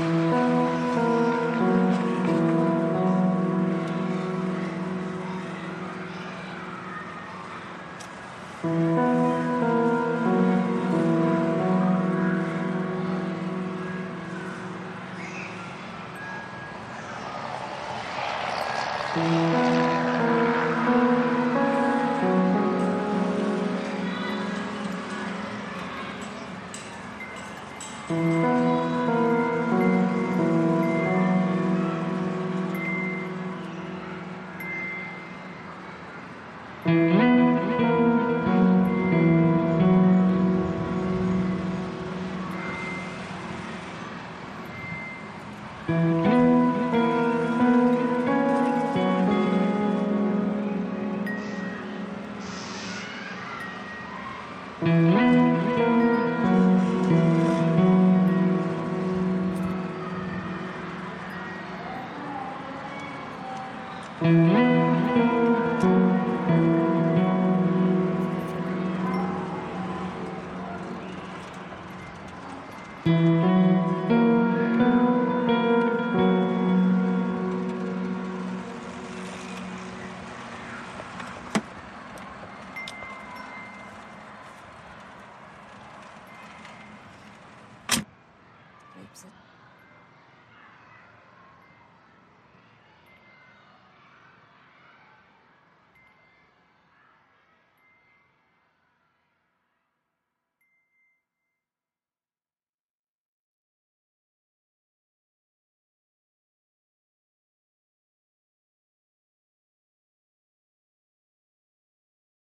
Rapes it.